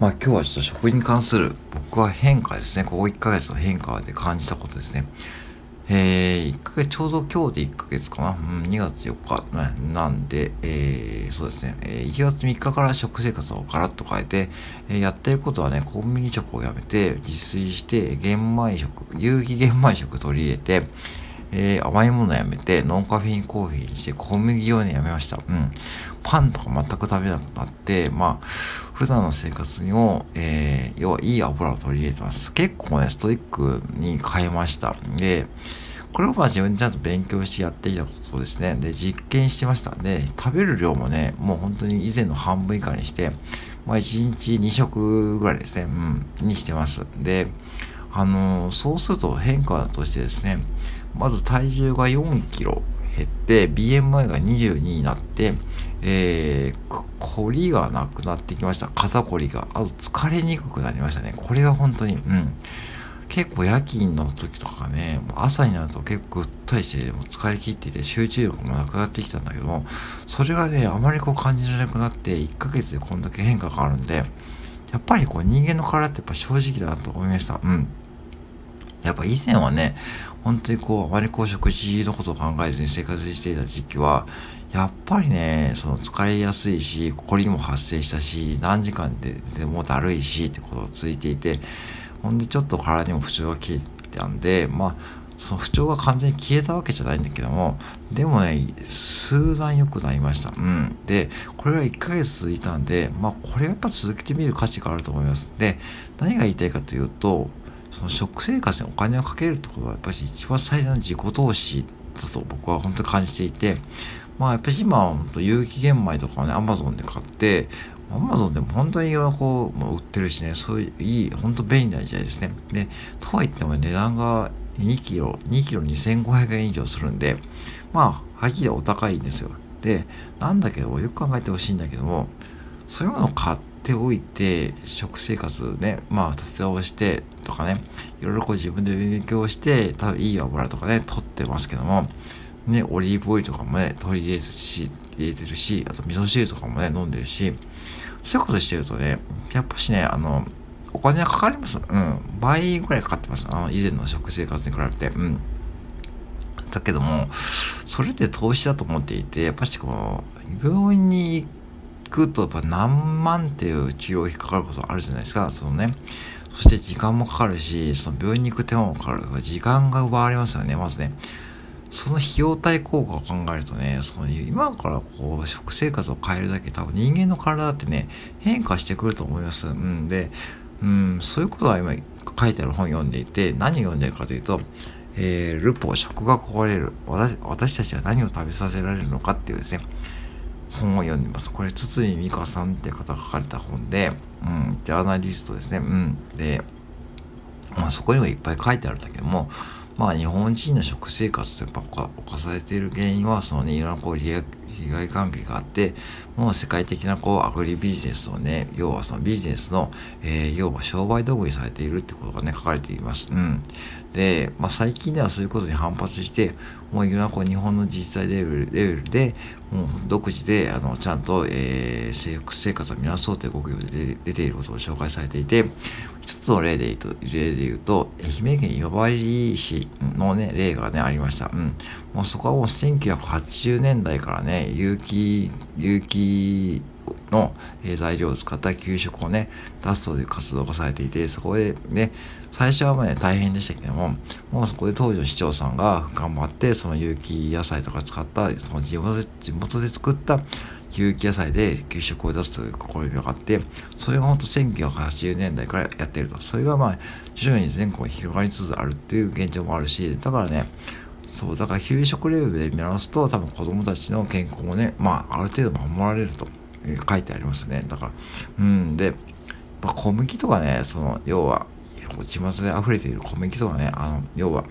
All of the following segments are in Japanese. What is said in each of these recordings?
まあ今日はちょっと食に関する僕は変化ですね。ここ1ヶ月の変化で感じたことですね。えー、1ヶ月、ちょうど今日で1ヶ月かな。うん、2月4日、ね、なんで、えー、そうですね、え、1月3日から食生活をガラッと変えて、えー、やってることはね、コンビニ食をやめて、自炊して、玄米食、有機玄米食取り入れて、えー、甘いものやめて、ノンカフェインコーヒーにして、小麦をね、やめました。うん。パンとか全く食べなくなって、まあ、普段の生活にも、えー、要はいい油を取り入れてます。結構ね、ストイックに変えました。で、これをまあ自分でちゃんと勉強してやっていたことですね。で、実験してました。で、食べる量もね、もう本当に以前の半分以下にして、まあ1日2食ぐらいですね、うん、にしてます。で、あのー、そうすると変化としてですね、まず体重が4キロ減って、BMI が22になって、えー、凝りがなくなってきました。肩こりが。あと疲れにくくなりましたね。これは本当に、うん。結構夜勤の時とかね、朝になると結構うっとりして、もう疲れ切っていて集中力もなくなってきたんだけども、それがね、あまりこう感じられなくなって、1ヶ月でこんだけ変化があるんで、やっぱりこう人間の体ってやっぱ正直だなと思いました。うん。やっぱ以前はね、本当にこう、あまりこう食事のことを考えずに生活していた時期は、やっぱりね、その疲れやすいし、こりも発生したし、何時間ででもだるいしってことが続いていて、ほんでちょっと体にも不調が消えたんで、まあ、その不調が完全に消えたわけじゃないんだけども、でもね、数段良くなりました。うん。で、これが1ヶ月続いたんで、まあ、これやっぱ続けてみる価値があると思います。で、何が言いたいかというと、その食生活にお金をかけるってことはやっぱり一番最大の自己投資だと僕は本当に感じていて、まあやっぱり今は本当有機玄米とかをね、アマゾンで買って、アマゾンでも本当にこう、売ってるしね、そういういい、本当便利な時代ですね。で、とは言っても値段が2キロ、2キロ2500円以上するんで、まあ、はっきりお高いんですよ。で、なんだけど、よく考えてほしいんだけども、そういうものを買っておいて、食生活ね、まあ、立て直してとかね、いろいろこう自分で勉強して、多分いい油とかね、取ってますけども、ね、オリーブオイルとかもね、取り入れるし、入れてるし、あと味噌汁とかもね、飲んでるし、そういうことしてるとね、やっぱしね、あの、お金はかかります。うん。倍ぐらいかかってます。あの、以前の食生活に比べて。うん。だけども、それって投資だと思っていて、やっぱしこの、病院に行くとやっぱ何万っていう治療費かかることあるじゃないですか。そのね。そして時間もかかるし、その病院に行く手間もかかる。時間が奪われますよね、まずね。その費用対効果を考えるとね、その今からこう食生活を変えるだけ多分人間の体ってね、変化してくると思います。うんで、うん、そういうことは今書いてある本読んでいて、何読んでるかというと、えー、ルポ食が壊れる私。私たちは何を食べさせられるのかっていうですね、本を読みます。これ、筒井美香さんって方が書かれた本で、うん、ジャーナリストですね。うん。で、まあ、そこにもいっぱい書いてあるんだけども、まあ日本人の食生活とやっぱ犯されている原因はそのねいろんなこう利害関係があってもう世界的なこうアグリビジネスをね要はそのビジネスの、えー、要は商売道具にされているってことがね書かれています。うん、で、まあ、最近ではそういうことに反発してもういろんなこう日本の自治体レベルレベルでもう独自であのちゃんと、えー、生活を見直そうという動きが出ていることを紹介されていて一つの例で言うと、例で言うと、愛媛県今治市のね、例がね、ありました。うん。もうそこはもう1980年代からね、有機、有機の、材料を使った給食をね、出すという活動がされていて、そこでね、最初はね、大変でしたけども、もうそこで当時の市長さんが頑張って、その有機野菜とか使った、その地元で、地元で作った有機野菜で給食を出すという試みがあって、それが本当1980年代からやっていると。それがまあ、徐々に全国に広がりつつあるっていう現状もあるし、だからね、そう、だから給食レベルで見直すと、多分子供たちの健康もね、まあ、ある程度守られると書いてありますね。だから、うん、で、小麦とかね、その、要は、巷で溢れている小麦とかね、あの、要は、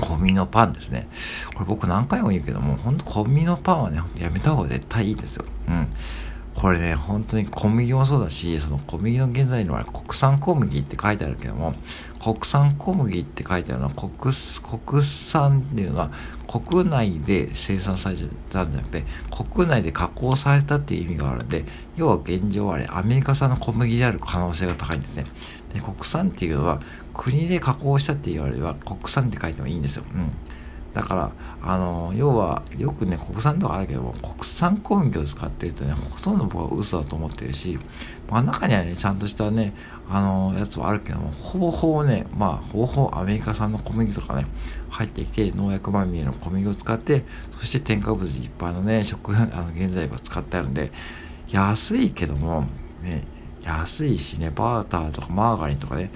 小麦のパンですね。これ僕何回も言うけども、ほんと小麦のパンはね、やめた方が絶対いいですよ。うん。これね、本当に小麦もそうだし、その小麦の現在のは国産小麦って書いてあるけども、国産小麦って書いてあるのは国国産っていうのは国内で生産されたんじゃなくて、国内で加工されたっていう意味があるんで、要は現状はあれ、アメリカ産の小麦である可能性が高いんですね。で国産っていうのは、国で加工したっていうよりは国産って書いてもいいんですよ。うん。だから、あの、要は、よくね、国産とかあるけども、国産小麦を使ってるとね、ほとんど僕は嘘だと思ってるし、まあ中にはね、ちゃんとしたね、あの、やつはあるけども、ほぼほぼね、まあ、ほぼほぼアメリカ産の小麦とかね、入ってきて、農薬まみれの小麦を使って、そして添加物いっぱいのね、食、あの、原材料を使ってあるんで、安いけども、ね、安いしね、バーターとかマーガリンとかね、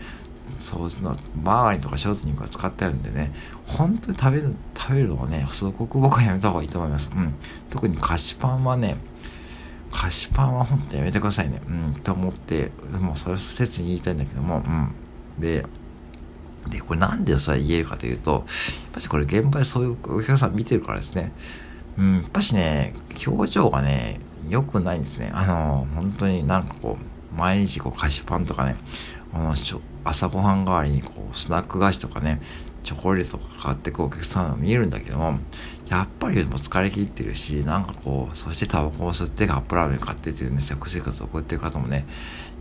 そうのマーガリンとかショートニングは使ってあるんでね、本当に食べる、食べるのはね、すごく僕はやめた方がいいと思います。うん。特に菓子パンはね、菓子パンは本当にやめてくださいね。うん。と思って、もうそれ説に言いたいんだけども、うん。で、で、これなんでそれ言えるかというと、やっぱしこれ現場でそういうお客さん見てるからですね。うん、やっぱしね、表情がね、良くないんですね。あの、本当になんかこう、毎日こう菓子パンとかね、あの朝ごはん代わりにこうスナック菓子とかね、チョコレートとか買ってくお客さんが見えるんだけども、やっぱりも疲れ切ってるし、なんかこう、そしてタバコを吸ってカップラーメン買ってっていうね、食生活を送ってる方もね、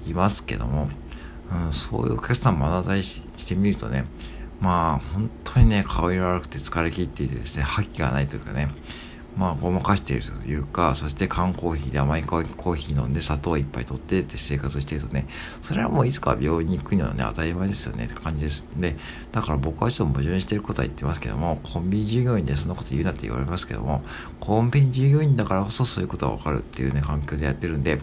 いますけども、うん、そういうお客さん目の当たりしてみるとね、まあ、本当にね、顔色悪くて疲れ切っていてですね、覇気がないというかね、まあ、ごまかしているというか、そして缶コーヒーで甘いコーヒー飲んで砂糖をいっぱい取ってって生活しているとね、それはもういつか病院に行くのはね、当たり前ですよねって感じです。で、だから僕はちょっと矛盾してることは言ってますけども、コンビニ従業員でそんなこと言うなって言われますけども、コンビニ従業員だからこそそういうことがわかるっていうね、環境でやってるんで、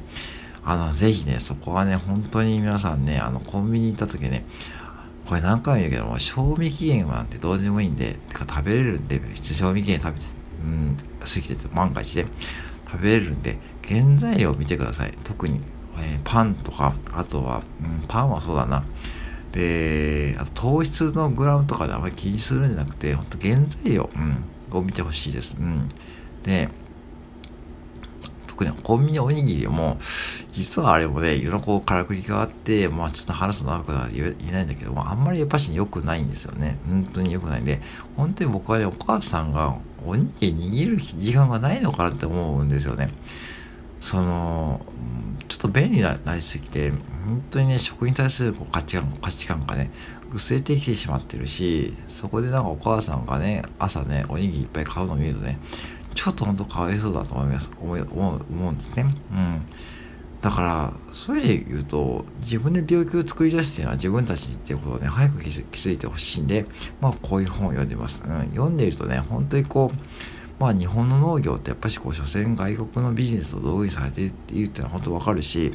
あの、ぜひね、そこはね、本当に皆さんね、あの、コンビニ行った時ね、これ何回も言うけども、賞味期限なんてどうでもいいんで、てか食べれるんで、賞味期限食べて、うん、過ぎてて万が一で食べれるんで、原材料を見てください。特に、えー、パンとか、あとは、うん、パンはそうだな。で、あと糖質のグラムとかであまり気にするんじゃなくて、ほんと原材料、うん、を見てほしいです。うん。で、特にコンビニおにぎりも、実はあれもね、いろんなこう、からくりがあって、まあちょっと話すと長くなる言えないんだけども、あんまりやっぱし良くないんですよね。本当に良くないんで、本当に僕はね、お母さんがおにぎり握る時間がないのかなって思うんですよね。その、ちょっと便利になりすぎて、本当にね、食に対するこう価値観、価値観がね、薄れてきてしまってるし、そこでなんかお母さんがね、朝ね、おにぎりいっぱい買うのを見るとね、ちょっと本当かわいそうだと思います。思、思うんですね。うん。だから、そういう意味で言うと、自分で病気を作り出していうのは自分たちっていうことをね、早く気づいてほしいんで、まあ、こういう本を読んでます。うん、読んでいるとね、本当にこう、まあ、日本の農業ってやっぱしこう、所詮外国のビジネスを道具にされているっていうのは本当わかるし、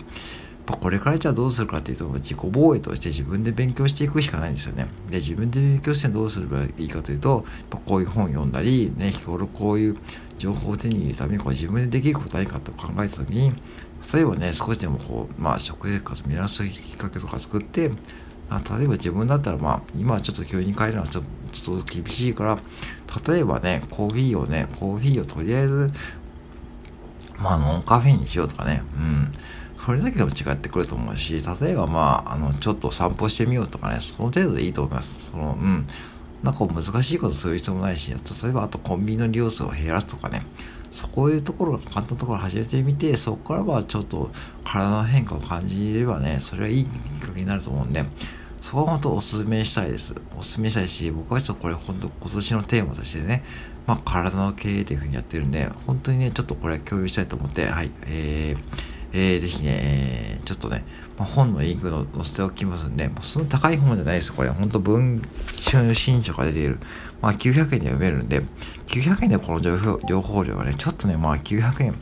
これからじゃあどうするかっていうと、自己防衛として自分で勉強していくしかないんですよね。で、自分で勉強してどうすればいいかというと、こういう本を読んだり、ね、日頃こういう情報を手に入れるためにこう自分でできることないかと考えた時に、例えばね、少しでもこう、まあ、食生活見直すきっかけとか作って、あ例えば自分だったら、まあ、今はちょっと急に帰るのはちょっと厳しいから、例えばね、コーヒーをね、コーヒーをとりあえず、まあ、ノンカフェインにしようとかね、うん。それだけでも違ってくると思うし、例えばまあ、あの、ちょっと散歩してみようとかね、その程度でいいと思います。その、うん。なんか難しいことする必要もないし、例えばあとコンビニの利用数を減らすとかね、そういうところが簡単なところを始めてみて、そこからはちょっと体の変化を感じればね、それはいいきっかけになると思うんで、そこは本当おすすめしたいです。おすすめしたいし、僕はちょっとこれ本当今年のテーマとしてね、まあ体の経営というふうにやってるんで、本当にね、ちょっとこれ共有したいと思って、はい、えー、えー、ぜひね、えー、ちょっとね、まあ、本のリンクの載せておきますんで、まあ、その高い本じゃないです。これ、ほんと文春新書が出ている。まあ、900円で読めるんで、900円でこの情報情報量はね、ちょっとね、まあ、900円、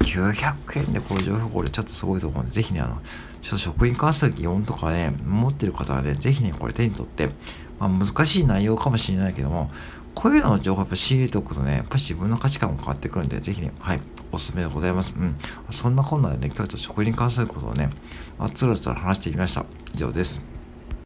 900円でこの情報量ちょっとすごいと思うんで、ぜひね、あの、ちょっと食に関する疑問とかね、持ってる方はね、ぜひね、これ手に取って、まあ、難しい内容かもしれないけども、こういうのの情報をやっぱ仕入れておくとね、やっぱ自分の価値観も変わってくるんで、ぜひね、はい、おすすめでございます。うん。そんなこんなでね、今日は食に関することをね、まあ、つらつら話してみました。以上です。